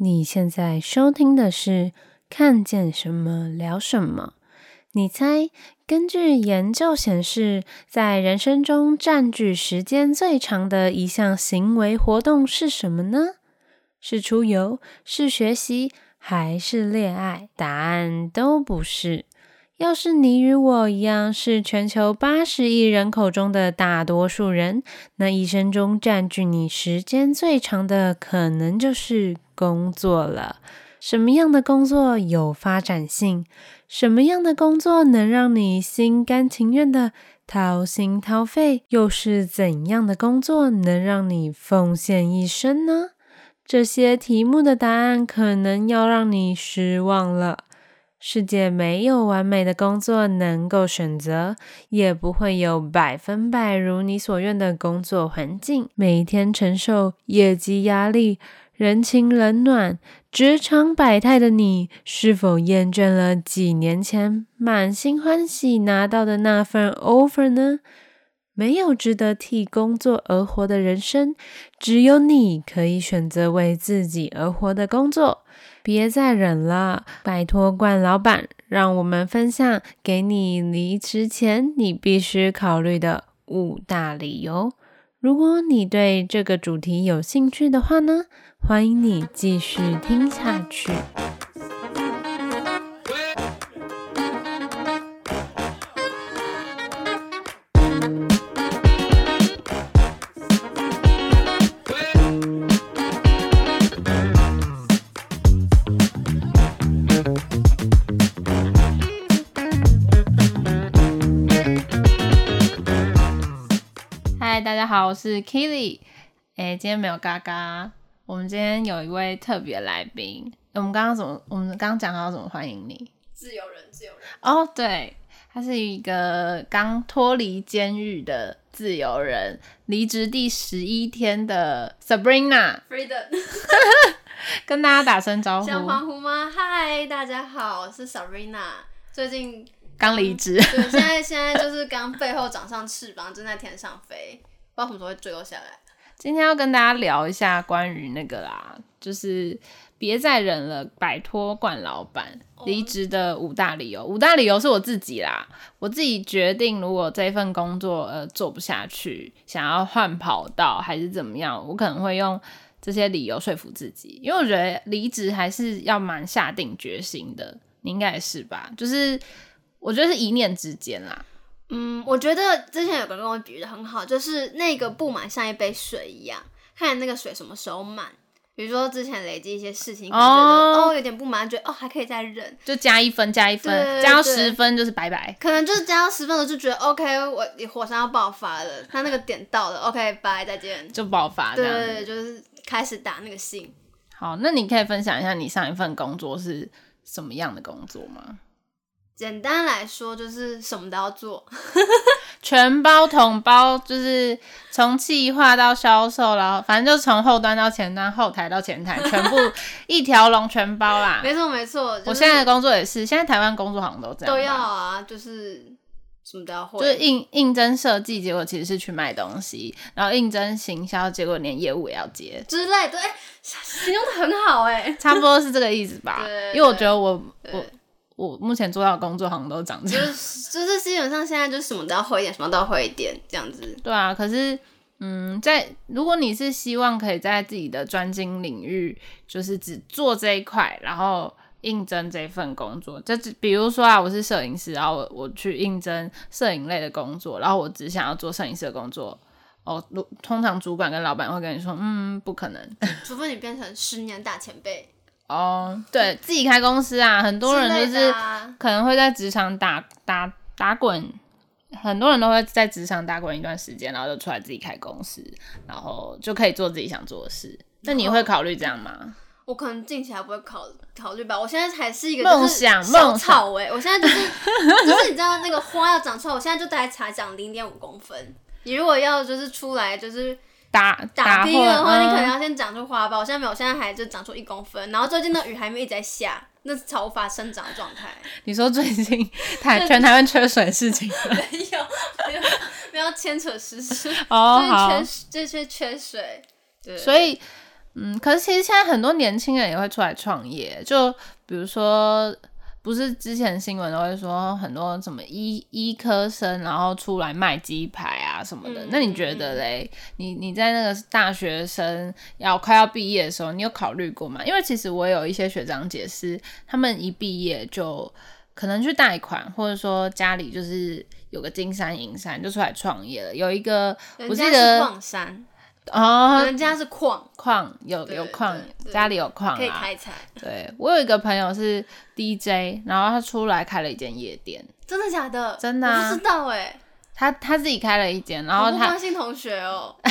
你现在收听的是看见什么聊什么？你猜，根据研究显示，在人生中占据时间最长的一项行为活动是什么呢？是出游，是学习，还是恋爱？答案都不是。要是你与我一样是全球八十亿人口中的大多数人，那一生中占据你时间最长的，可能就是工作了。什么样的工作有发展性？什么样的工作能让你心甘情愿的掏心掏肺？又是怎样的工作能让你奉献一生呢？这些题目的答案可能要让你失望了。世界没有完美的工作能够选择，也不会有百分百如你所愿的工作环境。每天承受业绩压力、人情冷暖、职场百态的你，是否厌倦了几年前满心欢喜拿到的那份 offer 呢？没有值得替工作而活的人生，只有你可以选择为自己而活的工作。别再忍了，拜托冠老板，让我们分享给你离职前你必须考虑的五大理由。如果你对这个主题有兴趣的话呢，欢迎你继续听下去。嗨大家好，我是 Keely。哎，今天没有嘎嘎。我们今天有一位特别来宾。我们刚刚怎么？我们刚刚讲到怎么欢迎你？自由人，自由人。哦，对，他是一个刚脱离监狱的自由人，离职第十一天的 Sabrina。Freedom。跟大家打声招呼。想欢呼吗？嗨，大家好，我是 Sabrina。最近刚离职。对，现在现在就是刚背后长上翅膀，正在天上飞。不知道什么时候会坠落下来。今天要跟大家聊一下关于那个啦，就是别再忍了，摆脱冠老板离职的五大理由。五大理由是我自己啦，我自己决定，如果这份工作呃做不下去，想要换跑道还是怎么样，我可能会用这些理由说服自己。因为我觉得离职还是要蛮下定决心的，你应该也是吧？就是我觉得是一念之间啦。嗯，我觉得之前有个人跟我比喻的很好，就是那个不满像一杯水一样，看那个水什么时候满。比如说之前累积一些事情，可能觉得哦，哦有点不满，觉得哦还可以再忍，就加一分，加一分，加到十分就是拜拜。可能就是加到十分了，就觉得 OK，我火山要爆发了，他那个点到了，OK，拜再见，就爆发。对，对对，就是开始打那个信。好，那你可以分享一下你上一份工作是什么样的工作吗？简单来说，就是什么都要做，全包统包，就是从企划到销售，然后反正就从后端到前端，后台到前台，全部一条龙全包啦。没 错没错，我现在的工作也是，现在台湾工作好像都这样，都要啊，就是什么都要会。就是应应征设计，结果其实是去卖东西，然后应征行销，结果连业务也要接之类的。哎，形容的很好哎，差不多是这个意思吧？对，因为我觉得我我。我目前做到的工作好像都长这样，就是就是基本上现在就什么都要会一点，什么都要会一点这样子。对啊，可是嗯，在如果你是希望可以在自己的专精领域，就是只做这一块，然后应征这份工作，就比如说啊，我是摄影师，然后我我去应征摄影类的工作，然后我只想要做摄影师的工作，哦，通常主管跟老板会跟你说，嗯，不可能，除非你变成十年大前辈。哦、oh，对自己开公司啊，很多人就是可能会在职场打打打滚，很多人都会在职场打滚一段时间，然后就出来自己开公司，然后就可以做自己想做的事。那你会考虑这样吗？我可能近期还不会考考虑吧。我现在还是一个梦想小草哎，我现在就是 就是你知道那个花要长出来，我现在就大概才长零点五公分。你如果要就是出来就是。打打拼的话，你可能要先长出花苞。我现在没有，我现在还就长出一公分。然后最近的雨还没一直在下，那是超无法生长的状态。你说最近 台全台湾缺水的事情 没有，没有，没有牵扯实事。哦，好，缺这些缺水。对，所以，嗯，可是其实现在很多年轻人也会出来创业，就比如说。不是之前新闻都会说很多什么医医科生，然后出来卖鸡排啊什么的。嗯、那你觉得嘞？你你在那个大学生要快要毕业的时候，你有考虑过吗？因为其实我有一些学长姐是，他们一毕业就可能去贷款，或者说家里就是有个金山银山，就出来创业了。有一个我记得矿山。哦，人家是矿矿有有矿，家里有矿啊，可以开采。对，我有一个朋友是 DJ，然后他出来开了一间夜店。真的假的？真的、啊，我不知道哎、欸。他他自己开了一间，然后他关心同学哦。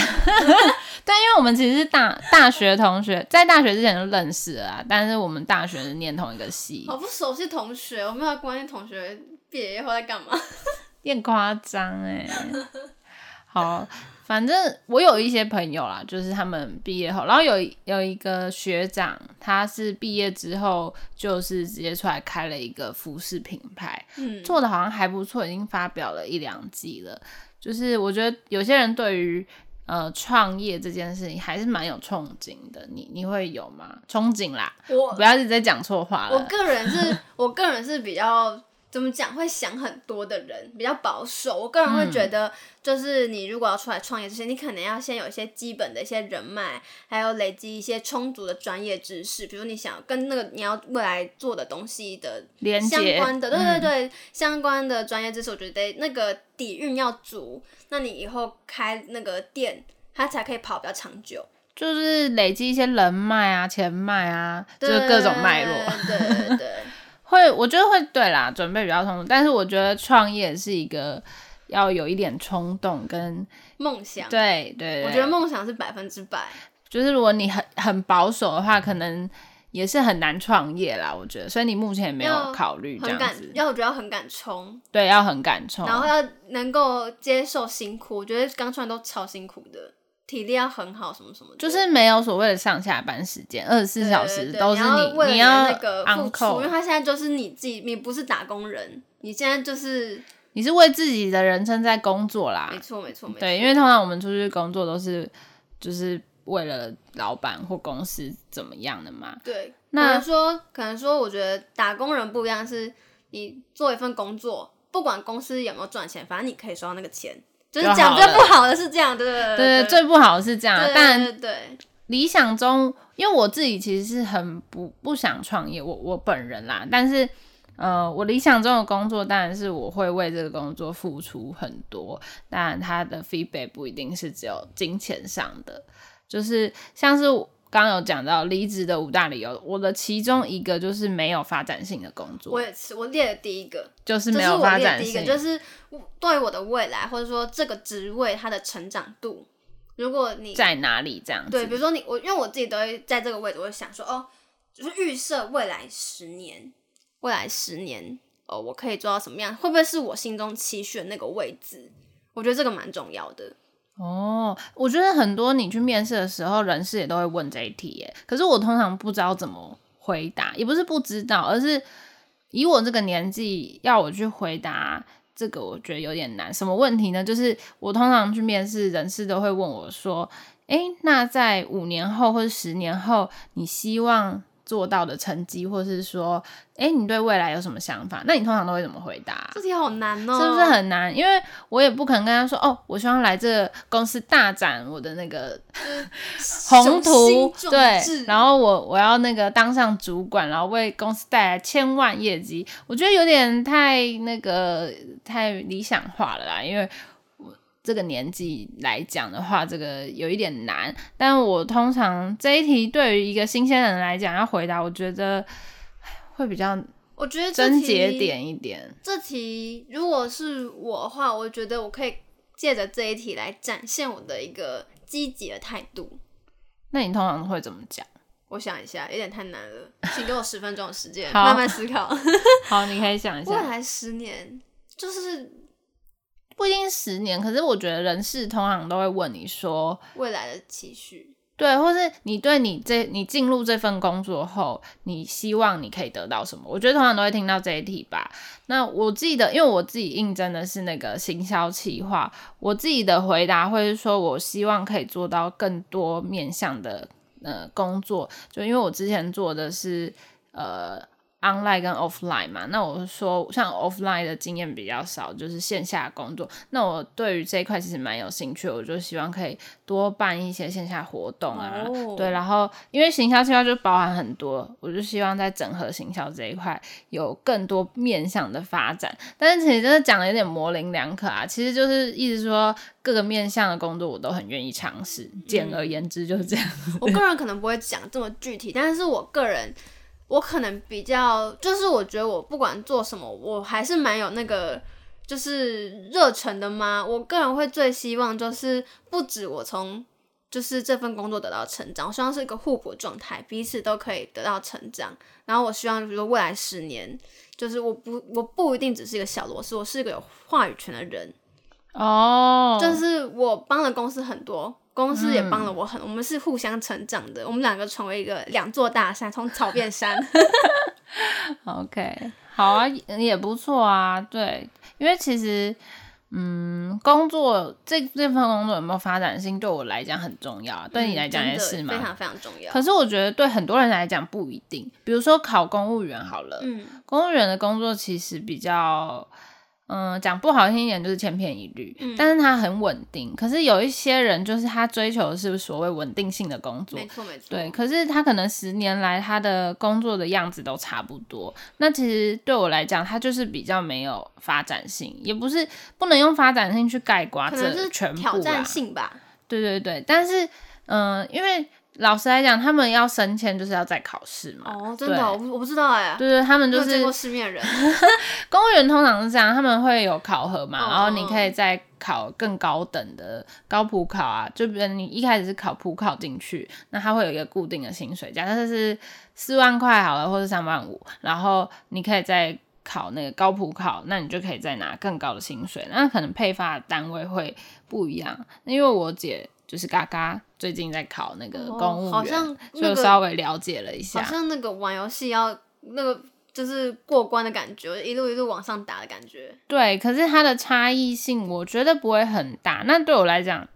但因为我们其实是大大学同学，在大学之前就认识了啊，但是我们大学是念同一个系。好不熟悉同学，我们要关心同学毕业后在干嘛？有点夸张哎。好。反正我有一些朋友啦，就是他们毕业后，然后有有一个学长，他是毕业之后就是直接出来开了一个服饰品牌，嗯，做的好像还不错，已经发表了一两季了。就是我觉得有些人对于呃创业这件事情还是蛮有憧憬的，你你会有吗？憧憬啦，我不要一直在讲错话了。我个人是，我个人是比较。怎么讲？会想很多的人比较保守。我个人会觉得，就是你如果要出来创业之前，你可能要先有一些基本的一些人脉，还有累积一些充足的专业知识。比如你想跟那个你要未来做的东西的相关的，对对对，嗯、相关的专业知识，我觉得那个底蕴要足，那你以后开那个店，它才可以跑比较长久。就是累积一些人脉啊、钱脉啊，就是各种脉络。对对对。对会，我觉得会对啦，准备比较充足。但是我觉得创业是一个要有一点冲动跟梦想。对对，对我觉得梦想是百分之百。就是如果你很很保守的话，可能也是很难创业啦。我觉得，所以你目前也没有考虑这样子。要我觉得要很敢冲，对，要很敢冲，然后要能够接受辛苦。我觉得刚创业都超辛苦的。体力要很好，什么什么的，就是没有所谓的上下班时间，二十四小时都是你，你要那个付出，因为他现在就是你自己，你不是打工人，你现在就是你是为自己的人生在工作啦，没错没错没错，对，因为通常我们出去工作都是就是为了老板或公司怎么样的嘛，对，那可能说可能说，我觉得打工人不一样，是你做一份工作，不管公司有没有赚钱，反正你可以收到那个钱。就是讲最不好的是这样，对对对，对，最不好的是这样。但对，对，理想中，因为我自己其实是很不不想创业，我我本人啦。但是，呃，我理想中的工作当然是我会为这个工作付出很多，但它的 feedback 不一定是只有金钱上的，就是像是。刚刚有讲到离职的五大理由，我的其中一个就是没有发展性的工作。我也是，我列的第一个就是没有发展性，就是对于我的未来，或者说这个职位它的成长度，如果你在哪里这样子？对，比如说你我，因为我自己都会在这个位置，我会想说，哦，就是预设未来十年，未来十年，哦，我可以做到什么样？会不会是我心中期许的那个位置？我觉得这个蛮重要的。哦，我觉得很多你去面试的时候，人事也都会问这一题耶。可是我通常不知道怎么回答，也不是不知道，而是以我这个年纪要我去回答这个，我觉得有点难。什么问题呢？就是我通常去面试，人事都会问我说：“诶，那在五年后或者十年后，你希望？”做到的成绩，或是说，哎、欸，你对未来有什么想法？那你通常都会怎么回答？这题好难哦，是不是很难？因为我也不可能跟他说，哦，我希望来这个公司大展我的那个 宏图，对，然后我我要那个当上主管，然后为公司带来千万业绩。我觉得有点太那个太理想化了啦，因为。这个年纪来讲的话，这个有一点难。但我通常这一题对于一个新鲜人来讲要回答，我觉得会比较，我觉得真节点一点。这题如果是我的话，我觉得我可以借着这一题来展现我的一个积极的态度。那你通常会怎么讲？我想一下，有点太难了，请给我十分钟的时间慢慢思考。好，你可以想一下，未来十年就是。不一定十年，可是我觉得人事通常都会问你说未来的期许，对，或是你对你这你进入这份工作后，你希望你可以得到什么？我觉得通常都会听到这一题吧。那我记得，因为我自己应征的是那个行销企划，我自己的回答会是说，我希望可以做到更多面向的呃工作，就因为我之前做的是呃。Online 跟 offline 嘛，那我说像 offline 的经验比较少，就是线下工作。那我对于这一块其实蛮有兴趣，我就希望可以多办一些线下活动啊。Oh. 对，然后因为行销计划就包含很多，我就希望在整合行销这一块有更多面向的发展。但是其实真的讲的有点模棱两可啊，其实就是意思说各个面向的工作我都很愿意尝试。简而言之就是这样。嗯。我个人可能不会讲这么具体，但是我个人。我可能比较，就是我觉得我不管做什么，我还是蛮有那个就是热忱的嘛。我个人会最希望就是不止我从就是这份工作得到成长，我希望是一个互补状态，彼此都可以得到成长。然后我希望，比如说未来十年，就是我不我不一定只是一个小螺丝，我是一个有话语权的人。哦，就是我帮了公司很多。公司也帮了我很，嗯、我们是互相成长的，我们两个成为一个两座大山，从草变山。OK，好啊，也不错啊。对，因为其实，嗯，工作这这份工作有没有发展性，对我来讲很重要，嗯、对你来讲也是嘛，非常非常重要。可是我觉得对很多人来讲不一定，比如说考公务员好了，嗯，公务员的工作其实比较。嗯，讲不好听一点就是千篇一律，嗯、但是它很稳定。可是有一些人就是他追求的是所谓稳定性的工作，没错没错。对，可是他可能十年来他的工作的样子都差不多。那其实对我来讲，他就是比较没有发展性，也不是不能用发展性去概括，可能是全部挑战性吧。对对对，但是嗯，因为。老实来讲，他们要升迁就是要再考试嘛。哦，真的，我我不知道哎。对对，他们就是见过世面人。公务员通常是这样，他们会有考核嘛，然后你可以再考更高等的高普考啊。就比如你一开始是考普考进去，那他会有一个固定的薪水，假设是四万块好了，或是三万五，然后你可以再考那个高普考，那你就可以再拿更高的薪水。那可能配发的单位会不一样，因为我姐。就是嘎嘎最近在考那个公务员，哦好像那个、就稍微了解了一下，好像那个玩游戏要那个就是过关的感觉，一路一路往上打的感觉。对，可是它的差异性我觉得不会很大。那对我来讲，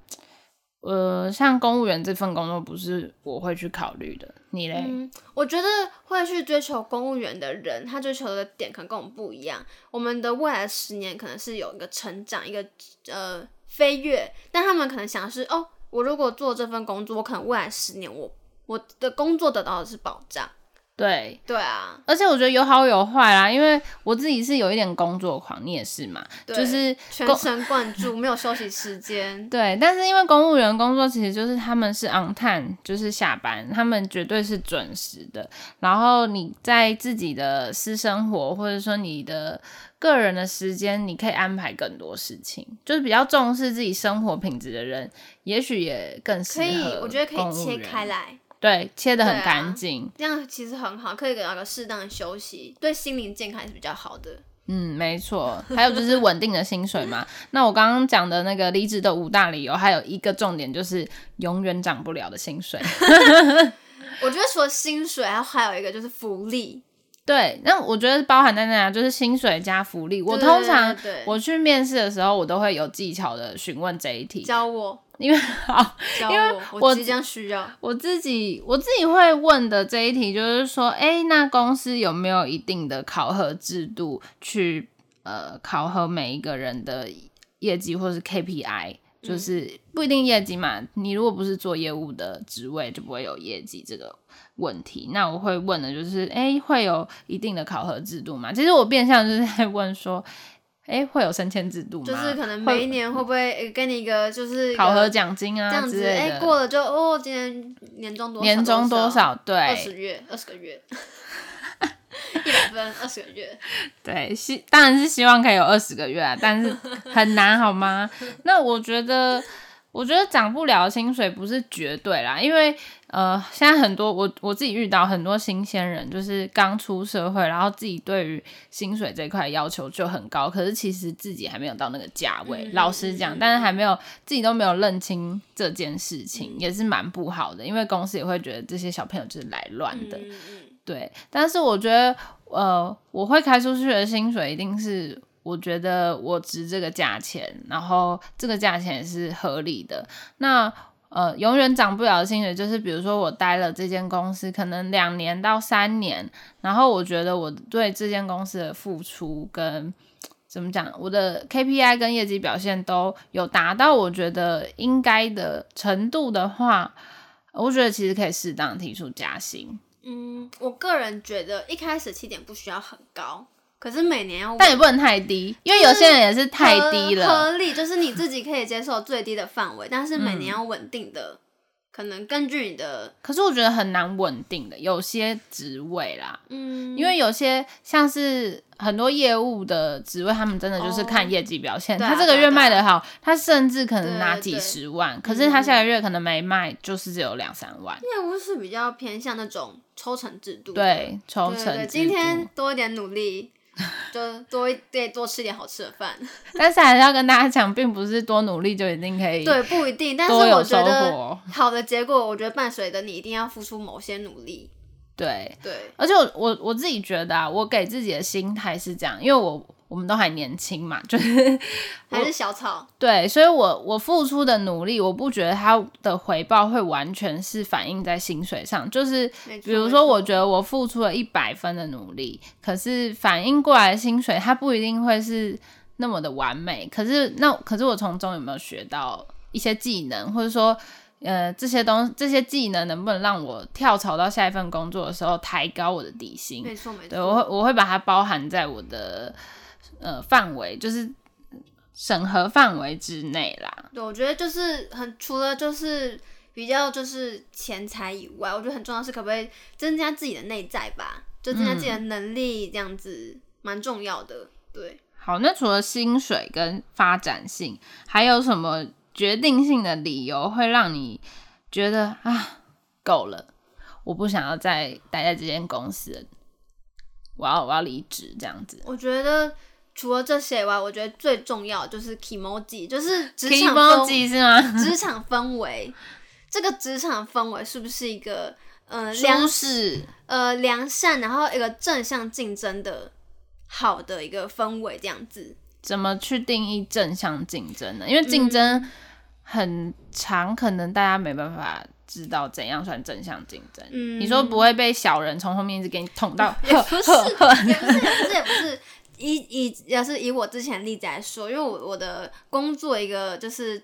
呃，像公务员这份工作不是我会去考虑的。你嘞？嗯，我觉得会去追求公务员的人，他追求的点可能跟我们不一样。我们的未来十年可能是有一个成长，一个呃飞跃，但他们可能想的是哦。我如果做这份工作，我可能未来十年我，我我的工作得到的是保障。对对啊，而且我觉得有好有坏啦，因为我自己是有一点工作狂，你也是嘛，就是全神贯注，没有休息时间。对，但是因为公务员工作其实就是他们是 on time，就是下班，他们绝对是准时的。然后你在自己的私生活或者说你的个人的时间，你可以安排更多事情，就是比较重视自己生活品质的人，也许也更适合。可以，我觉得可以切开来。对，切的很干净，啊，这样其实很好，可以给到个适当的休息，对心灵健康也是比较好的。嗯，没错。还有就是稳定的薪水嘛。那我刚刚讲的那个离职的五大理由，还有一个重点就是永远涨不了的薪水。我觉得除了薪水，还还有一个就是福利。对，那我觉得包含在那，就是薪水加福利。我通常我去面试的时候，我都会有技巧的询问这一题。教我。因为 好，因为我即将需要我自己，我自己会问的这一题就是说，哎，那公司有没有一定的考核制度去呃考核每一个人的业绩或是 KPI？就是不一定业绩嘛，你如果不是做业务的职位，就不会有业绩这个问题。那我会问的就是，哎，会有一定的考核制度吗？其实我变相就是在问说。哎，会有升迁制度吗？就是可能每一年会不会给你一个就是考核奖金啊这样子？哎，过了就哦，今年年终多少？年终多少？对，二十月，二十个月，一百分，二十个月。对，希当然是希望可以有二十个月啊，但是 很难，好吗？那我觉得。我觉得涨不了薪水不是绝对啦，因为呃，现在很多我我自己遇到很多新鲜人，就是刚出社会，然后自己对于薪水这块要求就很高，可是其实自己还没有到那个价位。嗯、老实讲，嗯、但是还没有自己都没有认清这件事情，嗯、也是蛮不好的，因为公司也会觉得这些小朋友就是来乱的。嗯、对，但是我觉得呃，我会开出去的薪水一定是。我觉得我值这个价钱，然后这个价钱也是合理的。那呃永远涨不了的薪水，就是比如说我待了这间公司可能两年到三年，然后我觉得我对这间公司的付出跟怎么讲，我的 KPI 跟业绩表现都有达到我觉得应该的程度的话，我觉得其实可以适当提出加薪。嗯，我个人觉得一开始起点不需要很高，可是每年要，但也不能太低，因为有些人也是太低了。合理就是你自己可以接受最低的范围，但是每年要稳定的，嗯、可能根据你的。可是我觉得很难稳定的，有些职位啦，嗯，因为有些像是很多业务的职位，他们真的就是看业绩表现，哦、他这个月卖的好，他甚至可能拿几十万，可是他下个月可能没卖，就是只有两三万。业务是比较偏向那种。抽成制度，对，抽成制度。今天多一点努力，就多一点多吃点好吃的饭。但是还是要跟大家讲，并不是多努力就一定可以。对，不一定。但是我觉得好的结果，我觉得伴随着你一定要付出某些努力。对对。而且我我我自己觉得啊，我给自己的心态是这样，因为我。我们都还年轻嘛，就是还是小草。对，所以我我付出的努力，我不觉得它的回报会完全是反映在薪水上。就是比如说，我觉得我付出了一百分的努力，可是反映过来的薪水，它不一定会是那么的完美。可是那可是我从中有没有学到一些技能，或者说呃这些东这些技能能不能让我跳槽到下一份工作的时候抬高我的底薪？没错没错，对，我会我会把它包含在我的。呃，范围就是审核范围之内啦。对，我觉得就是很除了就是比较就是钱财以外，我觉得很重要是可不可以增加自己的内在吧，就增加自己的能力，这样子蛮、嗯、重要的。对，好，那除了薪水跟发展性，还有什么决定性的理由会让你觉得啊，够了，我不想要再待在这间公司，我要我要离职这样子？我觉得。除了这些以外，我觉得最重要就是 kimoji，就是职场氛围是吗？职场氛围，这个职场氛围是不是一个呃舒适呃良善，然后一个正向竞争的好的一个氛围这样子？怎么去定义正向竞争呢？因为竞争很长，可能大家没办法知道怎样算正向竞争。嗯，你说不会被小人从后面一直给你捅到？也不是，也不是，也不是，也不是。以以要是以我之前的例子来说，因为我我的工作一个就是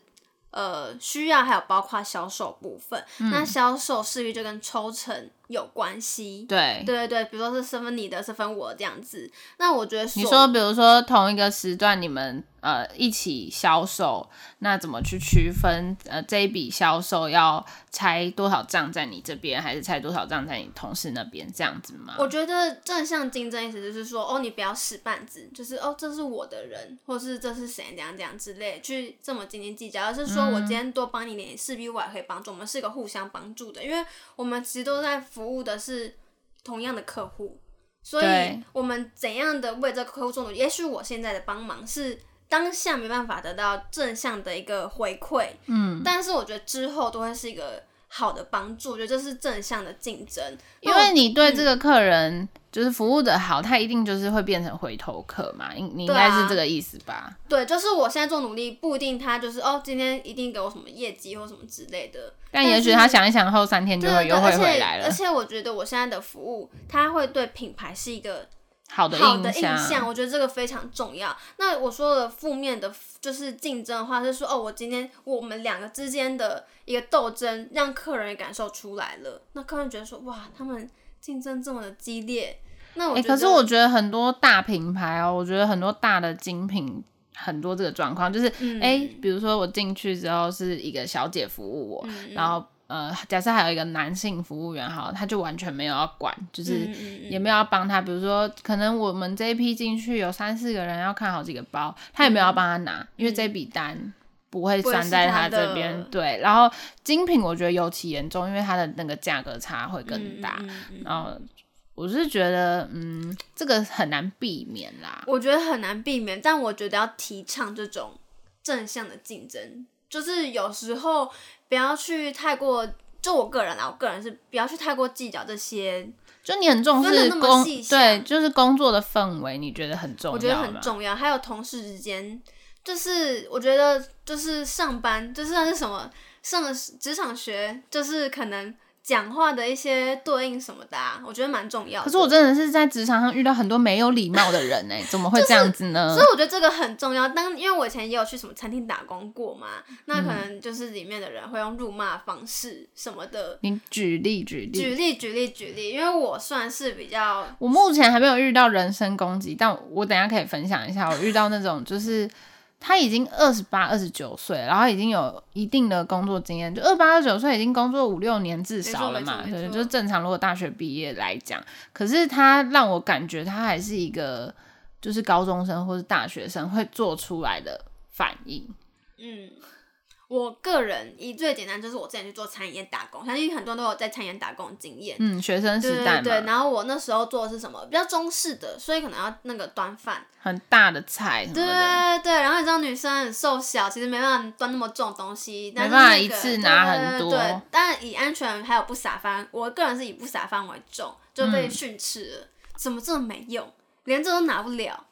呃需要还有包括销售部分，嗯、那销售势必就跟抽成有关系。对对对，比如说是是分你的，是分我这样子。那我觉得你说，比如说同一个时段你们。呃，一起销售，那怎么去区分？呃，这一笔销售要拆多少账在你这边，还是拆多少账在你同事那边？这样子吗？我觉得正向竞争意思就是说，哦，你不要使绊子，就是哦，这是我的人，或是这是谁，这样这样之类，去这么斤斤计较。而是说我今天多帮你点，势必我也可以帮助，我们是一个互相帮助的，因为我们其实都在服务的是同样的客户，所以我们怎样的为这个客户做努力？也许我现在的帮忙是。当下没办法得到正向的一个回馈，嗯，但是我觉得之后都会是一个好的帮助，我觉得这是正向的竞争，因为你对这个客人就是服务的好，他一定就是会变成回头客嘛，你你应该是这个意思吧？对，就是我现在做努力不一定他就是哦，今天一定给我什么业绩或什么之类的，但也许他想一想后三天就会优惠回来了，而且而且我觉得我现在的服务，他会对品牌是一个。好的，好的印象，我觉得这个非常重要。那我说的负面的，就是竞争的话，是说哦，我今天我们两个之间的一个斗争，让客人也感受出来了。那客人觉得说，哇，他们竞争这么的激烈。那我、欸，可是我觉得很多大品牌哦，我觉得很多大的精品，很多这个状况，就是哎、嗯欸，比如说我进去之后是一个小姐服务我，嗯、然后。呃，假设还有一个男性服务员哈，他就完全没有要管，就是也没有要帮他。比如说，可能我们这一批进去有三四个人要看好几个包，他也没有要帮他拿，嗯、因为这笔单不会算在他这边。对，然后精品我觉得尤其严重，因为它的那个价格差会更大。然后我是觉得，嗯，这个很难避免啦。我觉得很难避免，但我觉得要提倡这种正向的竞争，就是有时候。不要去太过，就我个人啊，我个人是不要去太过计较这些。就你很重视工，对，就是工作的氛围，你觉得很重要。我觉得很重要，还有同事之间，就是我觉得就是上班，就是那是什么上了职场学，就是可能。讲话的一些对应什么的，啊，我觉得蛮重要的。可是我真的是在职场上遇到很多没有礼貌的人呢，怎么会这样子呢？就是，所以我觉得这个很重要。当因为我以前也有去什么餐厅打工过嘛，那可能就是里面的人会用辱骂方式什么的。你举例举例举例举例举例，因为我算是比较，我目前还没有遇到人身攻击，但我等一下可以分享一下，我遇到那种就是。他已经二十八、二十九岁，然后已经有一定的工作经验，就二八、二十九岁已经工作五六年至少了嘛，对，就是正常。如果大学毕业来讲，可是他让我感觉他还是一个就是高中生或是大学生会做出来的反应，嗯。我个人以最简单就是我之前去做餐饮业打工，相信很多人都有在餐饮打工的经验。嗯，学生时代。对对对，然后我那时候做的是什么？比较中式的，所以可能要那个端饭，很大的菜什么的。对对对，然后你知道女生很瘦小，其实没办法端那么重的东西，但是、那个、没办法一次拿很多。对，对，对，对，但以安全还有不撒饭，我个人是以不撒饭为重，就被训斥了。怎么这么没用，连这都拿不了？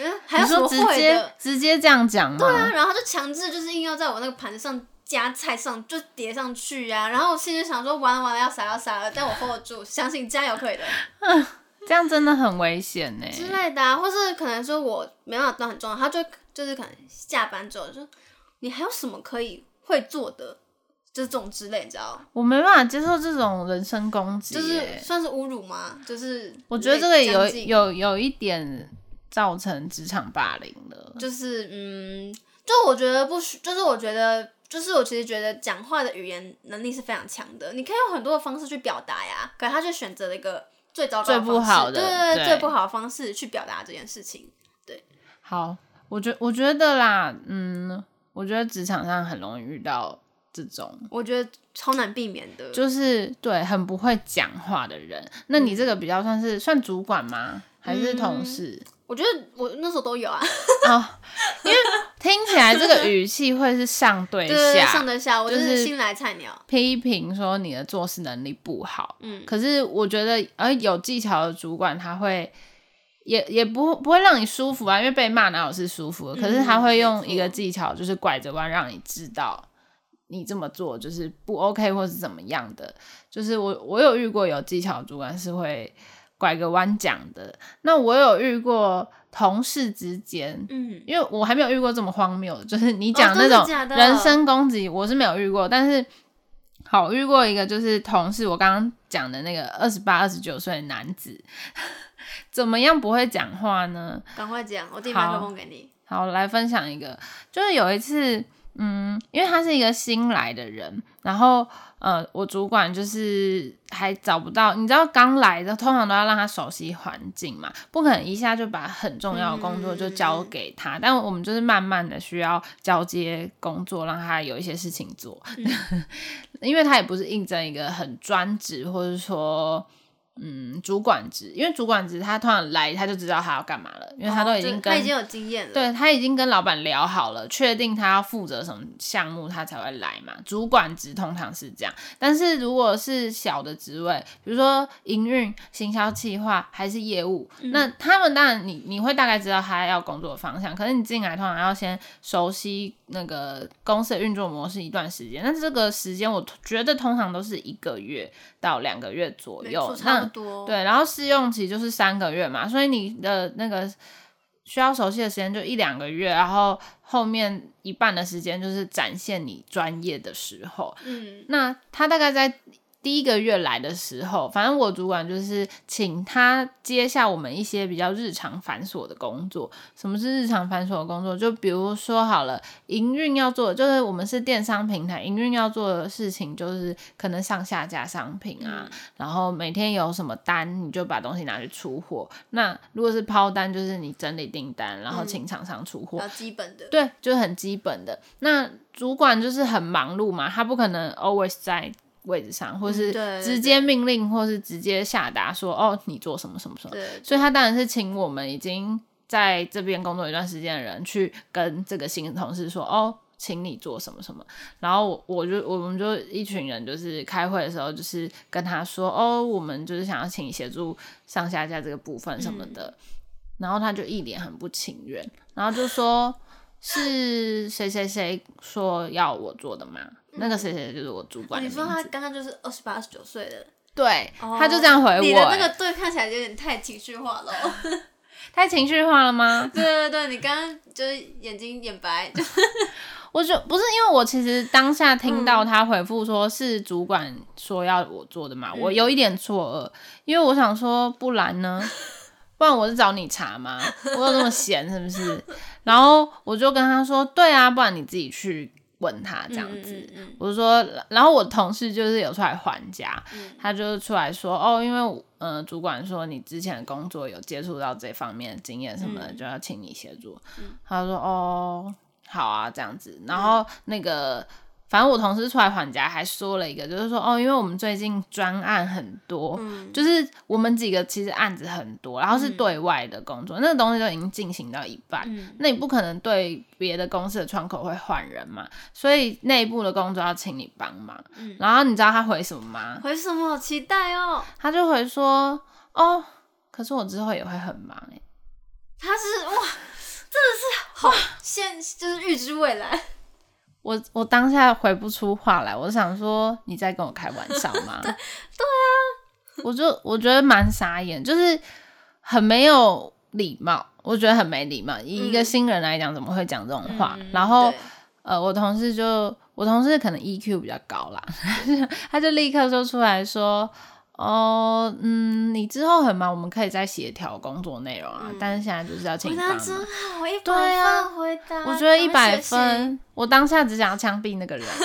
嗯，还有什么？直接直接这样讲吗？对啊，然后他就强制就是硬要在我那个盘子上。加菜上就叠上去呀、啊，然后我心里想说完了完了要洒要洒了，但我 hold 住，相信加油可以的。嗯，这样真的很危险呢。之类的、啊，或是可能说我没办法端很重要，他就就是可能下班之后就说你还有什么可以会做的，就是这种之类，你知道？我没办法接受这种人身攻击，就是算是侮辱吗？就是我觉得这个有有有一点造成职场霸凌了，就是嗯，就我觉得不需，就是我觉得。就是我其实觉得讲话的语言能力是非常强的，你可以用很多的方式去表达呀，可是他就选择了一个最糟糕最不好的，对对对，最不好的方式去表达这件事情。对，好，我觉我觉得啦，嗯，我觉得职场上很容易遇到这种，我觉得超难避免的，就是对很不会讲话的人。那你这个比较算是、嗯、算主管吗？还是同事？嗯我觉得我那时候都有啊，哦，因为听起来这个语气会是上对下，对对上对下，我就是新来菜鸟，批评说你的做事能力不好，嗯，可是我觉得，而有技巧的主管他会也也不不会让你舒服啊，因为被骂哪有是舒服的，可是他会用一个技巧，就是拐着弯让你知道你这么做就是不 OK 或是怎么样的，就是我我有遇过有技巧主管是会。拐个弯讲的，那我有遇过同事之间，嗯，因为我还没有遇过这么荒谬的，就是你讲那种人身攻击，我是没有遇过，但是好遇过一个，就是同事，我刚刚讲的那个二十八、二十九岁的男子，怎么样不会讲话呢？赶快讲，我递麦克风给你。好，来分享一个，就是有一次，嗯，因为他是一个新来的人，然后。呃，我主管就是还找不到，你知道刚来的通常都要让他熟悉环境嘛，不可能一下就把很重要的工作就交给他，嗯、但我们就是慢慢的需要交接工作，让他有一些事情做，嗯、因为他也不是应征一个很专职，或者说。嗯，主管职，因为主管职他突然来，他就知道他要干嘛了，因为他都已经跟、哦、他已经有经验了，对，他已经跟老板聊好了，确定他要负责什么项目，他才会来嘛。主管职通常是这样，但是如果是小的职位，比如说营运、行销企划还是业务，嗯、那他们当然你你会大概知道他要工作的方向，可是你进来通常要先熟悉那个公司的运作模式一段时间，但是这个时间我觉得通常都是一个月到两个月左右，那。多对，然后试用期就是三个月嘛，所以你的那个需要熟悉的时间就一两个月，然后后面一半的时间就是展现你专业的时候。嗯，那他大概在。第一个月来的时候，反正我主管就是请他接下我们一些比较日常繁琐的工作。什么是日常繁琐的工作？就比如说好了，营运要做，就是我们是电商平台，营运要做的事情就是可能上下架商品啊，嗯、然后每天有什么单，你就把东西拿去出货。那如果是抛单，就是你整理订单，然后请厂商出货。嗯、基本的。对，就是很基本的。那主管就是很忙碌嘛，他不可能 always 在。位置上，或是直接命令，嗯、或是直接下达说哦，你做什么什么什么。对所以他当然是请我们已经在这边工作一段时间的人去跟这个新同事说哦，请你做什么什么。然后我我就我们就一群人就是开会的时候，就是跟他说哦，我们就是想要请你协助上下架这个部分什么的。嗯、然后他就一脸很不情愿，然后就说是谁谁谁说要我做的吗？嗯、那个谁谁就是我主管、哦。你说他刚刚就是二十八、二十九岁的。对，哦、他就这样回我。你的那个对看起来有点太情绪化了。太情绪化了吗？对对对，你刚刚就是眼睛眼白。我就不是因为我其实当下听到他回复说是主管说要我做的嘛，嗯、我有一点错愕，因为我想说不然呢，不然我是找你查吗？我有那么闲是不是？然后我就跟他说，对啊，不然你自己去。问他这样子，嗯嗯嗯、我就说，然后我同事就是有出来还价，嗯、他就出来说，哦，因为呃，主管说你之前的工作有接触到这方面的经验什么的，嗯、就要请你协助。嗯、他说，哦，好啊，这样子，然后那个。反正我同事出来还价，还说了一个，就是说哦，因为我们最近专案很多，嗯、就是我们几个其实案子很多，然后是对外的工作，嗯、那个东西都已经进行到一半，嗯、那你不可能对别的公司的窗口会换人嘛，所以内部的工作要请你帮忙。嗯、然后你知道他回什么吗？回什么？好期待哦！他就回说哦，可是我之后也会很忙哎。他是哇，真的是哇，现就是预知未来。我我当下回不出话来，我想说你在跟我开玩笑吗？对，对啊，我就我觉得蛮傻眼，就是很没有礼貌，我觉得很没礼貌。以一个新人来讲，怎么会讲这种话？嗯、然后呃，我同事就我同事可能 EQ 比较高啦，他就立刻就出来说。哦，嗯，你之后很忙，我们可以再协调工作内容啊。嗯、但是现在就是要请你帮忙。真好，一百分回答。我觉得一百分，我当下只想要枪毙那个人。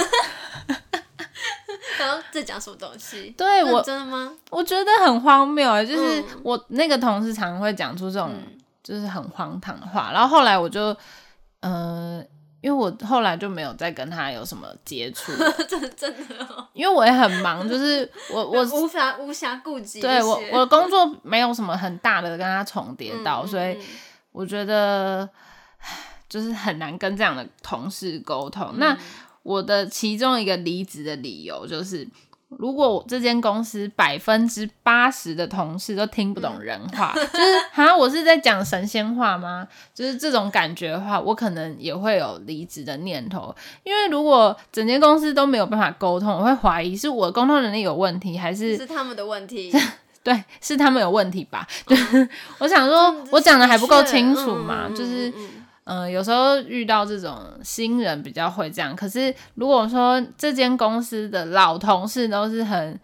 然后在讲什么东西？对我真的吗？我觉得很荒谬啊，就是我那个同事常常会讲出这种就是很荒唐的话。嗯、然后后来我就，呃。因为我后来就没有再跟他有什么接触，真的真的哦。因为我也很忙，就是我 我无暇无暇顾及。对我我的工作没有什么很大的跟他重叠到，嗯、所以我觉得就是很难跟这样的同事沟通。嗯、那我的其中一个离职的理由就是。如果我这间公司百分之八十的同事都听不懂人话，嗯、就是好像我是在讲神仙话吗？就是这种感觉的话，我可能也会有离职的念头。因为如果整间公司都没有办法沟通，我会怀疑是我的沟通能力有问题，还是是他们的问题？对，是他们有问题吧？就、嗯、我想说，我讲的还不够清楚嘛？嗯、就是。嗯有时候遇到这种新人比较会这样。可是如果说这间公司的老同事都是很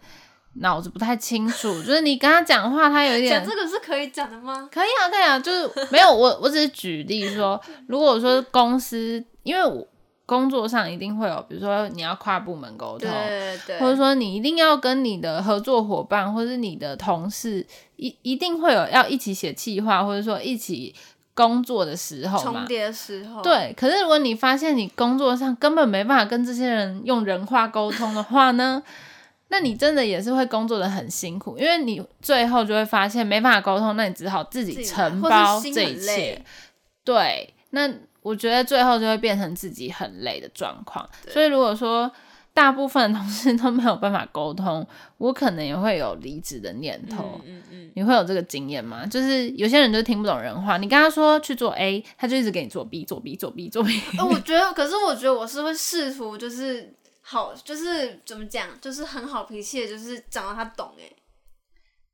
脑子不太清楚，就是你跟他讲话，他有一点讲这个是可以讲的吗？可以啊，可以啊，就是没有我，我只是举例说，如果说公司，因为我工作上一定会有，比如说你要跨部门沟通，对对对，或者说你一定要跟你的合作伙伴或者是你的同事一一定会有要一起写计划，或者说一起。工作的时候嘛，重叠的时候，对。可是如果你发现你工作上根本没办法跟这些人用人话沟通的话呢，那你真的也是会工作的很辛苦，因为你最后就会发现没办法沟通，那你只好自己承包这一切。对，那我觉得最后就会变成自己很累的状况。所以如果说。大部分同事都没有办法沟通，我可能也会有离职的念头。嗯嗯，嗯你会有这个经验吗？就是有些人就听不懂人话，你跟他说去做 A，他就一直给你做 B，做 B，做 B，做 B。呃，我觉得，可是我觉得我是会试图，就是好，就是怎么讲，就是很好脾气的，就是讲到他懂诶。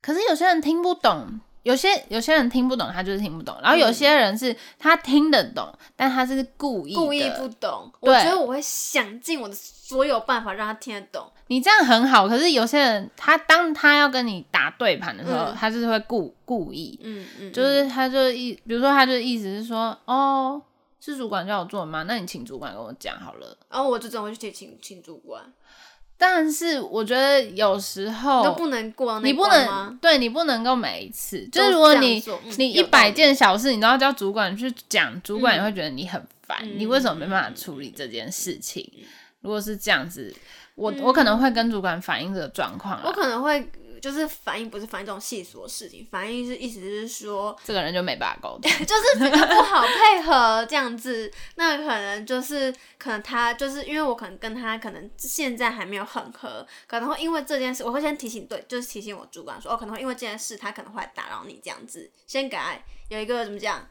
可是有些人听不懂。有些有些人听不懂，他就是听不懂。然后有些人是他听得懂，嗯、但他是故意故意不懂。我觉得我会想尽我的所有办法让他听得懂。你这样很好，可是有些人他当他要跟你打对盘的时候，嗯、他就是会故故意，嗯嗯，就是他就意，比如说他就意思是说，哦，是主管叫我做吗？那你请主管跟我讲好了。然后我就只会去请请主管。但是我觉得有时候都不能过，你不能对你不能够每一次，就是如果你你一百件小事你都要叫主管去讲，主管也会觉得你很烦，嗯、你为什么没办法处理这件事情？嗯、如果是这样子，我我可能会跟主管反映这个状况，我可能会。就是反应不是反应这种细琐的事情，反应是意思是说这个人就没办法沟通，就是比较不好配合这样子。那可能就是可能他就是因为我可能跟他可能现在还没有很合，可能会因为这件事，我会先提醒对，就是提醒我主管说哦，可能会因为这件事他可能会打扰你这样子，先给他有一个怎么讲，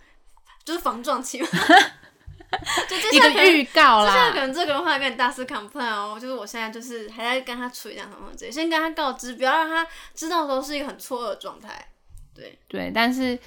就是防撞期嘛。就一个预告啦。接下来可能这个人会跟你大肆 complain 哦，就是我现在就是还在跟他处理这样什么之类，先跟他告知，不要让他知道说是一个很错愕的状态。对对，但是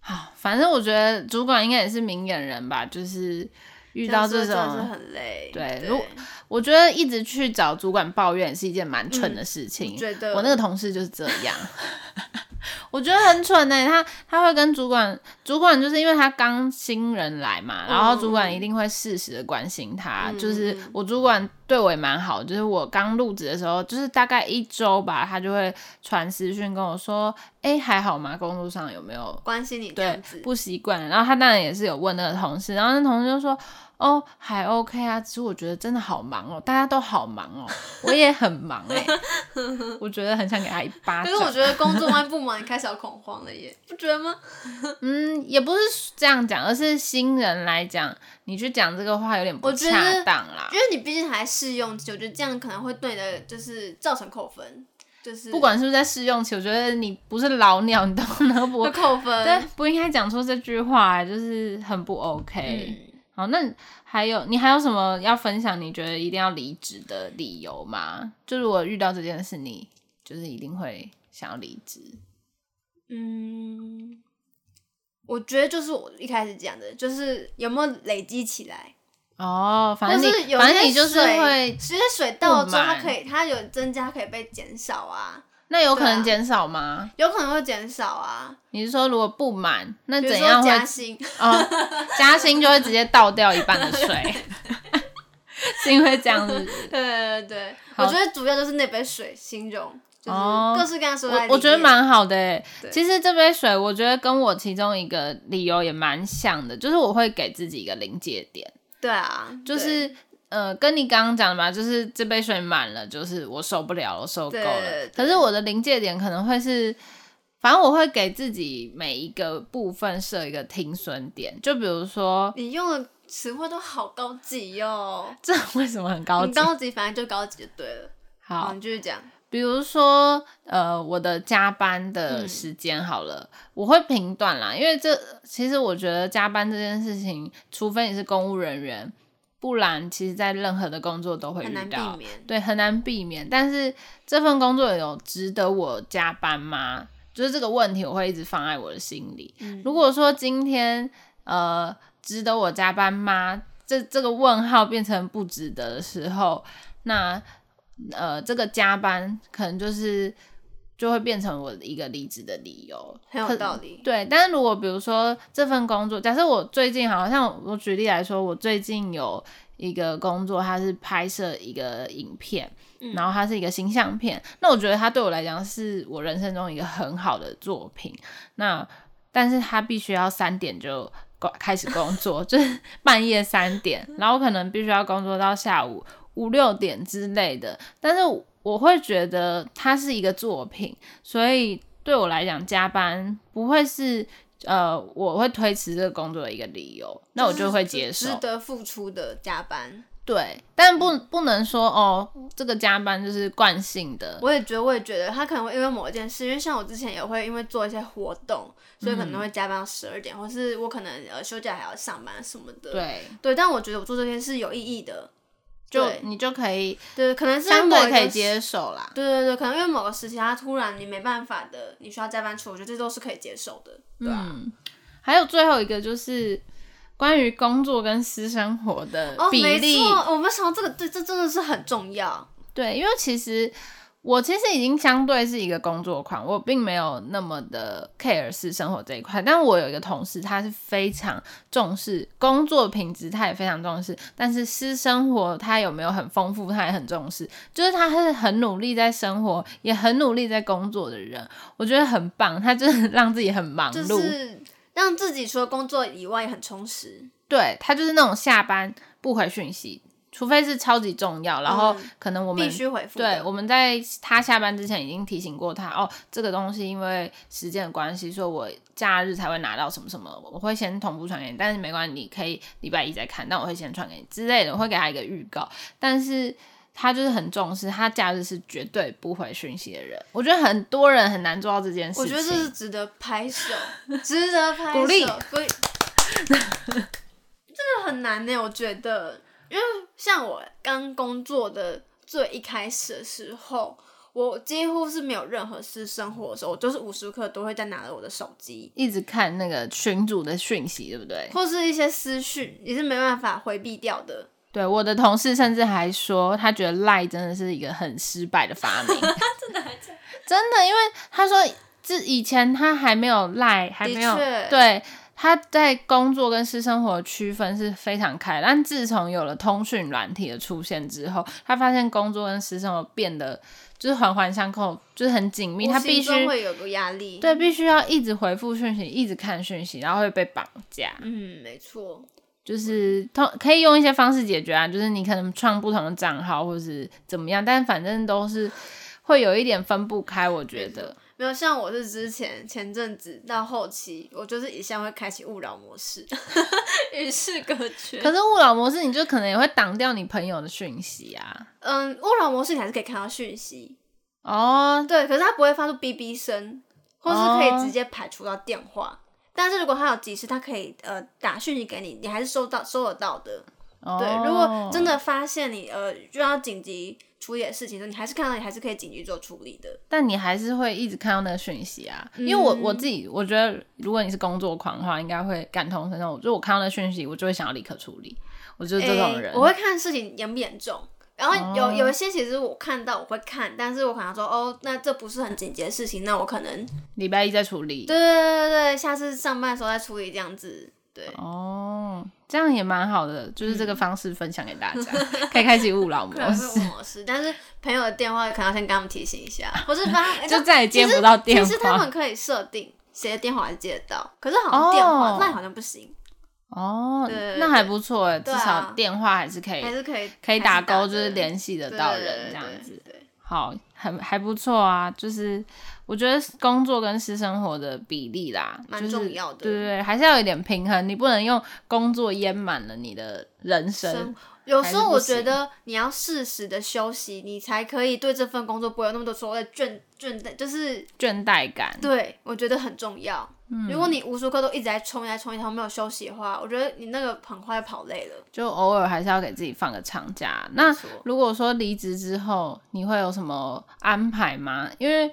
啊，反正我觉得主管应该也是明眼人吧，就是。遇到这种这是很累，对，如果我觉得一直去找主管抱怨是一件蛮蠢的事情。嗯、觉得我那个同事就是这样，我觉得很蠢呢、欸。他他会跟主管，主管就是因为他刚新人来嘛，然后主管一定会适时的关心他。嗯、就是我主管对我也蛮好，就是我刚入职的时候，就是大概一周吧，他就会传私讯跟我说：“哎、欸，还好吗？工作上有没有关心你这样子？”对，不习惯。然后他当然也是有问那个同事，然后那同事就说。哦，还 OK 啊，只是我觉得真的好忙哦，大家都好忙哦，我也很忙哎，我觉得很想给他一巴掌。可是我觉得工作完不忙，你开始要恐慌了耶，不觉得吗？嗯，也不是这样讲，而是新人来讲，你去讲这个话有点不恰当啦。因为你毕竟还试用期，我觉得这样可能会对的就是造成扣分，就是不管是不是在试用期，我觉得你不是老鸟，你都能不 扣分，对，不应该讲出这句话，就是很不 OK。嗯好，那还有你还有什么要分享？你觉得一定要离职的理由吗？就如果遇到这件事，你就是一定会想要离职。嗯，我觉得就是我一开始讲的，就是有没有累积起来。哦，反正你反正你就是会，其实水到了之后，它可以，它有增加，可以被减少啊。那有可能减少吗？啊？有可能会减少啊。你是说如果不满，那怎样会加薪？哦，加薪就会直接倒掉一半的 水，是因为这样子。对对对，我觉得主要就是那杯水形容，就是各式各样说。我我觉得蛮好的诶。其实这杯水，我觉得跟我其中一个理由也蛮像的，就是我会给自己一个临界点。对啊，就是。呃，跟你刚刚讲的嘛，就是这杯水满了，就是我受不了了，我受够了。可是我的临界点可能会是，反正我会给自己每一个部分设一个停损点。就比如说，你用的词汇都好高级哟、喔。这 为什么很高级？高级，反正就高级就对了。好，好你继续讲。比如说，呃，我的加班的时间好了，嗯、我会评断啦，因为这其实我觉得加班这件事情，除非你是公务人员。不然，其实，在任何的工作都会遇到，很难避免。对，很难避免。但是，这份工作有值得我加班吗？就是这个问题，我会一直放在我的心里。嗯、如果说今天，呃，值得我加班吗？这这个问号变成不值得的时候，那，呃，这个加班可能就是。就会变成我一个离职的理由，很有道理。对，但是如果比如说这份工作，假设我最近好像我举例来说，我最近有一个工作，它是拍摄一个影片，嗯、然后它是一个形象片，那我觉得它对我来讲是我人生中一个很好的作品。那但是它必须要三点就开始工作，就是半夜三点，然后可能必须要工作到下午五六点之类的，但是。我会觉得它是一个作品，所以对我来讲加班不会是呃我会推迟这个工作的一个理由，那我就会接受。值得付出的加班，对，但不不能说哦，这个加班就是惯性的。我也觉得，我也觉得他可能会因为某一件事，因为像我之前也会因为做一些活动，所以可能会加班到十二点，嗯、或是我可能呃休假还要上班什么的。对对，但我觉得我做这些是有意义的。就你就可以，对，可能是相对可以接受啦。对对对，可能因为某个时期，他突然你没办法的，你需要加班出，我觉得这都是可以接受的。对啊。嗯，还有最后一个就是关于工作跟私生活的比例。哦，没错，我们想到这个，对这真的是很重要。对，因为其实。我其实已经相对是一个工作狂，我并没有那么的 care 私生活这一块。但我有一个同事，他是非常重视工作品质，他也非常重视。但是私生活他有没有很丰富，他也很重视。就是他是很努力在生活，也很努力在工作的人，我觉得很棒。他就是让自己很忙碌，就是让自己除了工作以外也很充实。对，他就是那种下班不回讯息。除非是超级重要，然后可能我们、嗯、必须回复。对，我们在他下班之前已经提醒过他哦，这个东西因为时间的关系，所以我假日才会拿到什么什么，我会先同步传给你。但是没关系，你可以礼拜一再看，但我会先传给你之类的，我会给他一个预告。但是他就是很重视，他假日是绝对不回讯息的人。我觉得很多人很难做到这件事情。我觉得这是值得拍手，值得拍手，鼓励。真的很难呢，我觉得，因为像我刚工作的最一开始的时候。我几乎是没有任何私生活的时候，我就是无时无刻都会在拿着我的手机，一直看那个群主的讯息，对不对？或是一些私讯，也是没办法回避掉的。对，我的同事甚至还说，他觉得 Line 真的是一个很失败的发明。真的还假？真的，因为他说，这以前他还没有 Line，还没有对。他在工作跟私生活的区分是非常开，但自从有了通讯软体的出现之后，他发现工作跟私生活变得就是环环相扣，就是很紧密。他必须会有个压力，对，必须要一直回复讯息，一直看讯息，然后会被绑架。嗯，没错，就是通可以用一些方式解决啊，就是你可能创不同的账号或是怎么样，但反正都是会有一点分不开，我觉得。没有像我是之前前阵子到后期，我就是一向会开启勿扰模式，与世隔绝。可是勿扰模式，你就可能也会挡掉你朋友的讯息啊。嗯，勿扰模式你还是可以看到讯息哦。对，可是它不会发出哔哔声，或是可以直接排除到电话。哦、但是如果它有急事，它可以呃打讯息给你，你还是收到收得到的。哦、对，如果真的发现你呃就要紧急。处理的事情，你还是看到，你还是可以紧急做处理的。但你还是会一直看到那个讯息啊，嗯、因为我我自己我觉得，如果你是工作狂的话，应该会感同身受。就我看到那讯息，我就会想要立刻处理。我就是这种人。欸、我会看事情严不严重，然后有、哦、有一些其实我看到我会看，但是我可能说哦，那这不是很紧急的事情，那我可能礼拜一再处理。对对对对对，下次上班的时候再处理这样子。对哦，这样也蛮好的，就是这个方式分享给大家，嗯、可以开启勿扰模式。模式，但是朋友的电话可能要先跟他们提醒一下，或是发就再也接不到电话。其实他们可以设定谁的电话接得到，可是好像电话那、哦、好像不行。哦，对那还不错哎，至少电话还是可以，还是可以可以打勾，就是联系得到人这样子。好，很还不错啊，就是。我觉得工作跟私生活的比例啦，蛮重要的。就是、对对对，还是要有一点平衡，你不能用工作淹满了你的人生。生有时候我觉得你要适时的休息，你才可以对这份工作不会有那么多所谓的倦倦怠，就是倦怠感。对，我觉得很重要。嗯、如果你无时无刻都一直在冲，一直在冲，一条没有休息的话，我觉得你那个很快跑累了。就偶尔还是要给自己放个长假。那如果说离职之后，你会有什么安排吗？因为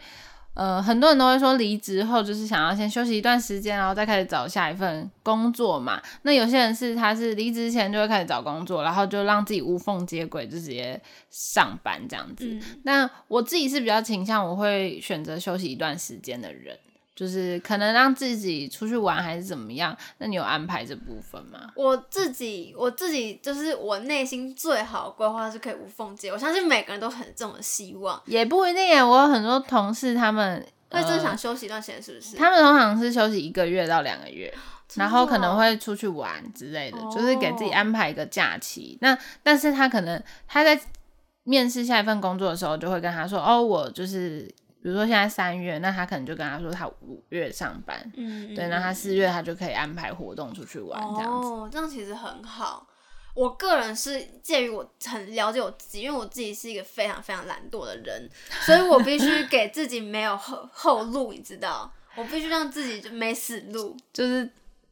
呃，很多人都会说离职后就是想要先休息一段时间，然后再开始找下一份工作嘛。那有些人是他是离职前就会开始找工作，然后就让自己无缝接轨，就直接上班这样子。嗯、那我自己是比较倾向我会选择休息一段时间的人。就是可能让自己出去玩还是怎么样？那你有安排这部分吗？我自己，我自己就是我内心最好规划是可以无缝接。我相信每个人都很这么希望，也不一定耶。我有很多同事，他们会正想休息一段时间，是不是？他们通常是休息一个月到两个月，然后可能会出去玩之类的，哦、就是给自己安排一个假期。那但是他可能他在面试下一份工作的时候，就会跟他说：“哦，我就是。”比如说现在三月，那他可能就跟他说他五月上班，嗯，对，那他四月他就可以安排活动出去玩这样子。哦，这样其实很好。我个人是介于我很了解我自己，因为我自己是一个非常非常懒惰的人，所以我必须给自己没有后后路，你知道，我必须让自己就没死路，就是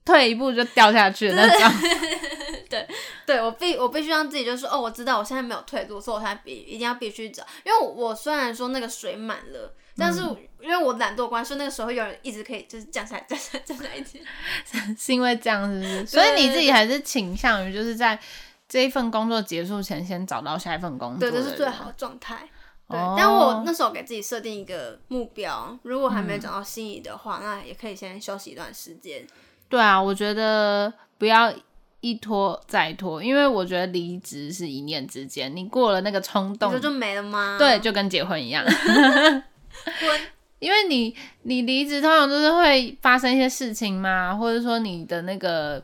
退一步就掉下去的那种。对，对我必我必须让自己就是说，哦，我知道我现在没有退路，所以我才必一定要必须找，因为我，我虽然说那个水满了。但是因为我懒惰关系，所以那个时候有人一直可以就是降下来、降下来、降下来一点，是因为这样，是不是？所以你自己还是倾向于就是在这一份工作结束前先找到下一份工作，对，这是最好的状态。对，哦、但我那时候给自己设定一个目标，如果还没找到心仪的话，嗯、那也可以先休息一段时间。对啊，我觉得不要一拖再拖，因为我觉得离职是一念之间，你过了那个冲动，就就没了吗？对，就跟结婚一样。因为你你离职通常都是会发生一些事情嘛，或者说你的那个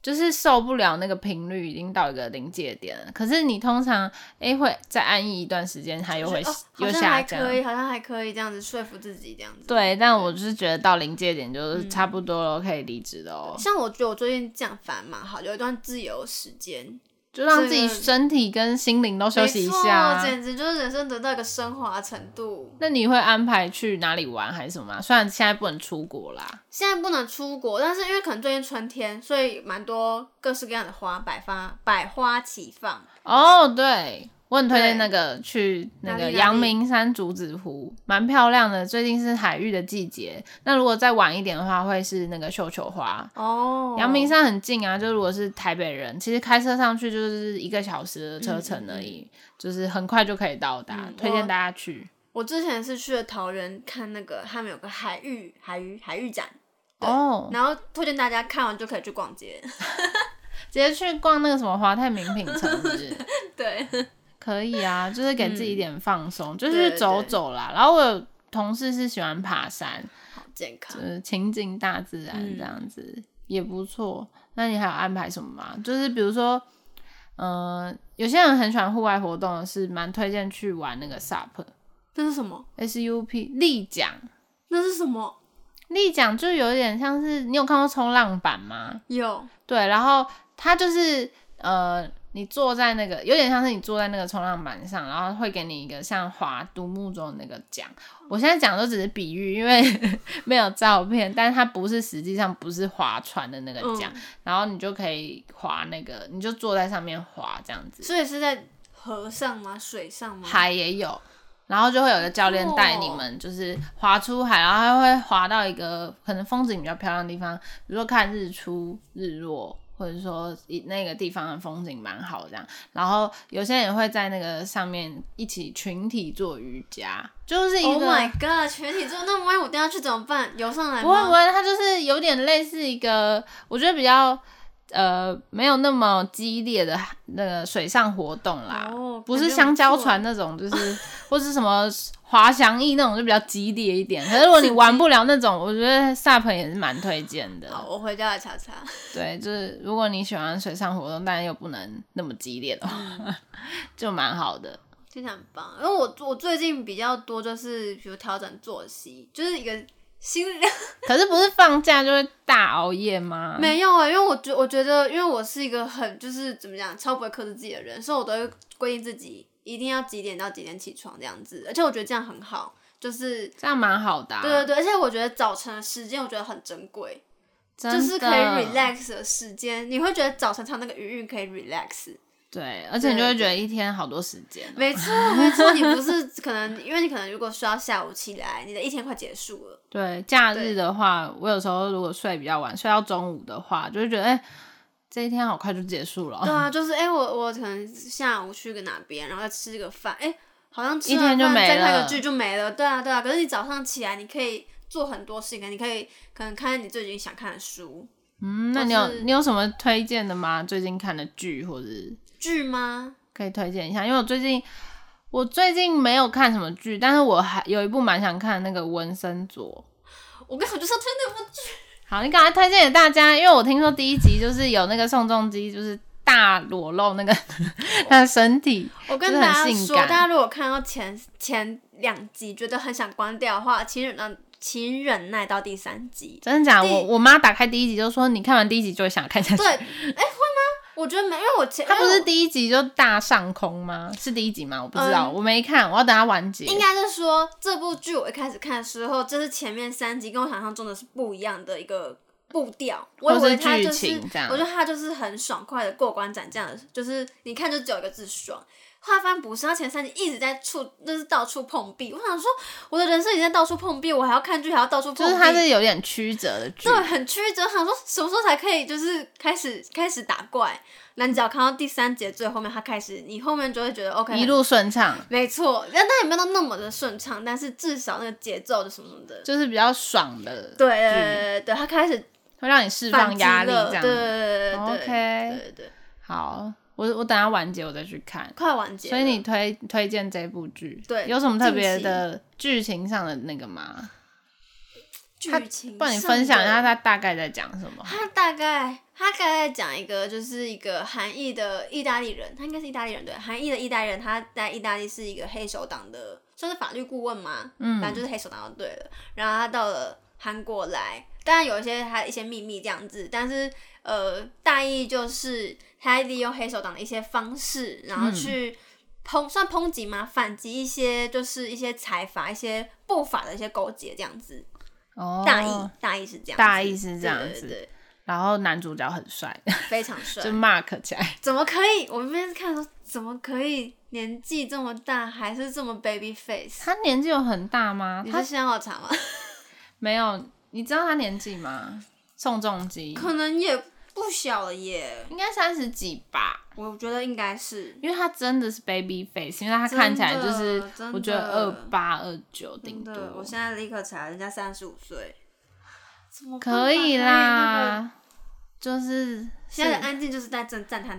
就是受不了那个频率已经到一个临界点了。可是你通常诶、欸、会再安逸一段时间，它又会又下降，好像还可以，好像还可以这样子说服自己这样子。对，但我就是觉得到临界点就是差不多了，可以离职的哦。像我觉得我最近这样反而蛮好，有一段自由时间。就让自己身体跟心灵都休息一下，简直就是人生得到一个升华程度。那你会安排去哪里玩还是什么？虽然现在不能出国啦，现在不能出国，但是因为可能最近春天，所以蛮多各式各样的花百发百花齐放。哦，对。我很推荐那个去那个阳明山竹子湖，蛮漂亮的。最近是海芋的季节，那如果再晚一点的话，会是那个绣球花。哦，阳明山很近啊，就如果是台北人，其实开车上去就是一个小时的车程而已，就是很快就可以到达。嗯、推荐大家去我。我之前是去了桃园看那个，他们有个海芋海芋海芋展。哦，然后推荐大家看完就可以去逛街，直接去逛那个什么华泰名品城，是不是？对。可以啊，就是给自己一点放松，嗯、就是走走啦。对对对，然后我有同事是喜欢爬山，好健康，就是亲近大自然这样子、嗯、也不错。那你还有安排什么吗？就是比如说，嗯、呃，有些人很喜欢户外活动，是蛮推荐去玩那个 SUP。这是什么？SUP 立桨。那是什么？立桨就有点像是你有看过冲浪板吗？有。对，然后它就是呃。你坐在那个有点像是你坐在那个冲浪板上，然后会给你一个像划独木舟的那个桨。我现在讲的都只是比喻，因为 没有照片，但是它不是实际上不是划船的那个桨，嗯、然后你就可以划那个，你就坐在上面划这样子。所以是在河上吗？水上吗？海也有，然后就会有个教练带你们，就是划出海，然后他会划到一个可能风景比较漂亮的地方，比如说看日出日落。或者说，那个地方的风景蛮好，这样。然后有些人会在那个上面一起群体做瑜伽，就是一个。Oh my god！群体做，那万一我掉下去怎么办？游上来吗？不会不会，它就是有点类似一个，我觉得比较。呃，没有那么激烈的那个水上活动啦，哦、不是香蕉船那种，就是或是什么滑翔翼那种，就比较激烈一点。可是如果你玩不了那种，我觉得 SUP 也是蛮推荐的。好，我回家来查查。对，就是如果你喜欢水上活动，但又不能那么激烈的话，嗯、就蛮好的。非常棒，因为我我最近比较多就是比如调整作息，就是一个。心，可是不是放假就会大熬夜吗？没有啊、欸，因为我觉我觉得，因为我是一个很就是怎么讲，超不会克制自己的人，所以我都会规定自己一定要几点到几点起床这样子，而且我觉得这样很好，就是这样蛮好的、啊。对对对，而且我觉得早晨的时间我觉得很珍贵，就是可以 relax 的时间，你会觉得早晨唱那个余韵可以 relax。对，而且你就会觉得一天好多时间。没错，没错，你不是可能，因为你可能如果睡到下午起来，你的一天快结束了。对，假日的话，我有时候如果睡比较晚，睡到中午的话，就会觉得哎、欸，这一天好快就结束了。对啊，就是哎、欸，我我可能下午去个哪边，然后再吃个饭，哎、欸，好像吃一天就没了，再看个剧就没了。对啊，对啊。可是你早上起来，你可以做很多事情，你可以可能看你最近想看的书。嗯，那你有你有什么推荐的吗？最近看的剧或者？剧吗？可以推荐一下，因为我最近我最近没有看什么剧，但是我还有一部蛮想看那个《文森佐》。我刚好就是要推那部剧。好，你赶快推荐给大家，因为我听说第一集就是有那个宋仲基，就是大裸露那个 他的身体。我跟大家说，大家如果看到前前两集觉得很想关掉的话，请忍耐，请忍耐到第三集。真的假的？我我妈打开第一集就说，你看完第一集就会想看下去。对，哎、欸，会吗？我觉得没，因为我前他不是第一集就大上空吗？是第一集吗？我不知道，嗯、我没看，我要等它完结。应该是说这部剧我一开始看的时候，就是前面三集跟我想象中的是不一样的一个步调。我以为他就是，我觉得他就是很爽快的过关斩将的，就是你看就只有一个字爽。后来发现不是，他前三集一直在触，就是到处碰壁。我想说，我的人生已经在到处碰壁，我还要看剧，还要到处碰壁。就是它是有点曲折的剧，对，很曲折。想说什么时候才可以，就是开始开始打怪？那你只要看到第三节最后面，他开始，你后面就会觉得 OK，一路顺畅。没错，但但也没有到那么的顺畅，但是至少那个节奏的什么什么的，就是比较爽的。对对对对，他开始会让你释放压力，这样。对对对 OK，对对对，好。我我等下完结我再去看，快完结。所以你推推荐这部剧，对，有什么特别的剧情上的那个吗？剧情，帮你分享一下，他大概在讲什么？他大概他大概讲一个，就是一个韩裔的意大利人，他应该是意大利人对，韩裔的意大利人，他在意大利是一个黑手党的，算是法律顾问嘛，嗯，反正就是黑手党就对了。然后他到了。韩国来，当然有一些他一些秘密这样子，但是呃，大意就是他利用黑手党的一些方式，然后去抨、嗯、算抨击吗？反击一些就是一些财阀、一些不法的一些勾结这样子。哦，大意大意是这样，大意是这样子。对对对然后男主角很帅，非常帅，就 Mark 起来。怎么可以？我们那边看说，怎么可以年纪这么大还是这么 baby face？他年纪有很大吗？他现在好长吗？没有，你知道他年纪吗？宋仲基可能也不小了耶，应该三十几吧。我觉得应该是，因为他真的是 baby face，因为他看起来就是，我觉得二八二九顶多。我现在立刻查，人家三十五岁。可以啦，就是现在的安静，就是在赞赞叹。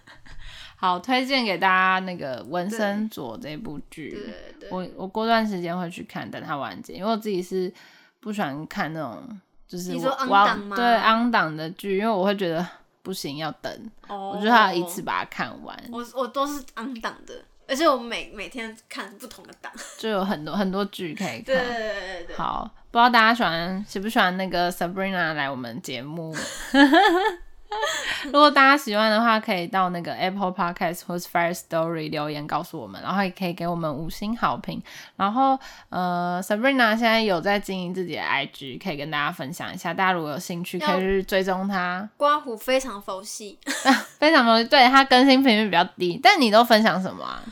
好，推荐给大家那个《文森佐》这部剧，我我过段时间会去看，等它完结，因为我自己是不喜欢看那种就是我要对 on 档的剧，因为我会觉得不行，要等，oh, 我觉得要一次把它看完。我我都是 on 档的。而且我每每天看不同的档，就有很多很多剧可以 看。对对对对。好，不知道大家喜欢喜不喜欢那个 Sabrina 来我们节目。如果大家喜欢的话，可以到那个 Apple Podcast 或是 Fire Story 留言告诉我们，然后也可以给我们五星好评。然后呃，Sabrina 现在有在经营自己的 IG，可以跟大家分享一下。大家如果有兴趣，可以去追踪他。刮胡非常佛系，非常佛系。对，他更新频率比较低，但你都分享什么啊？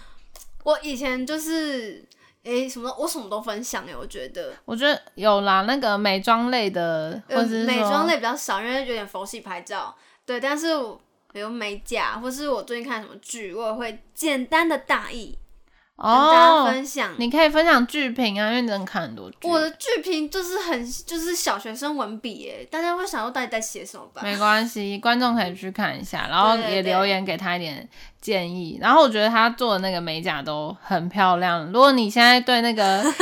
我以前就是诶，什么我什么都分享诶，我觉得。我觉得有啦，那个美妆类的，或者是美妆类比较少，因为有点佛系拍照。对，但是我比如美甲，或是我最近看什么剧，我也会简单的大意跟大家分享。你可以分享剧评啊，因为你能看很多剧。我的剧评就是很就是小学生文笔耶，大家会想说到底在写什么吧？没关系，观众可以去看一下，然后也留言给他一点建议。然后我觉得他做的那个美甲都很漂亮。如果你现在对那个。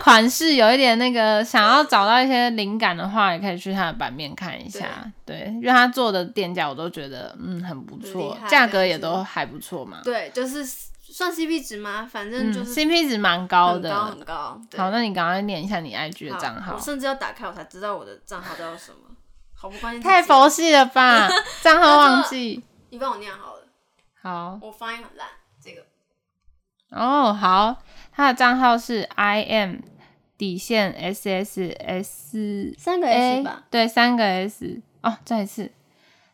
款式有一点那个，想要找到一些灵感的话，也可以去他的版面看一下。对，对，因为他做的店家我都觉得嗯很不错，价格也都还不错嘛。对，就是算 CP 值吗？反正就是、嗯、CP 值蛮高的，很高很高。好，那你赶快念一下你 IG 的账号。我甚至要打开我才知道我的账号叫什么，好不关心。太佛系了吧？账号忘记。你帮我念好了。好。我发音很烂，这个。哦，好。他的账号是 I M 底线 S S S 三个 S 吧？对，三个 S 哦。再一次，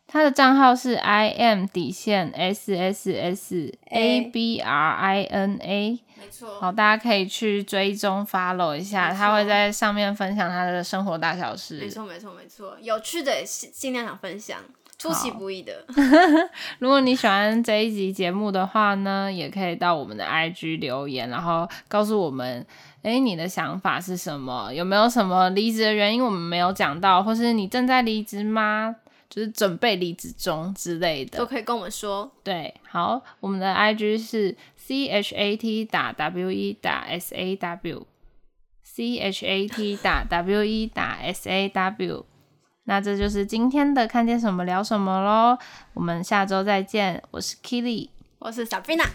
他的账号是 I M 底线 S S S A B R I N A，没错。好，大家可以去追踪 follow 一下，他会在上面分享他的生活大小事。没错，没错，没错，有趣的也尽量想分享。出其不意的。如果你喜欢这一集节目的话呢，也可以到我们的 IG 留言，然后告诉我们，哎，你的想法是什么？有没有什么离职的原因我们没有讲到，或是你正在离职吗？就是准备离职中之类的，都可以跟我们说。对，好，我们的 IG 是 C H A T 打 W E 打 S A W，C H A T 打 W E 打 S A W。那这就是今天的看见什么聊什么喽，我们下周再见。我是 Kitty，我是 Sabrina，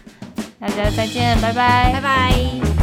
大家再见，拜拜，拜拜。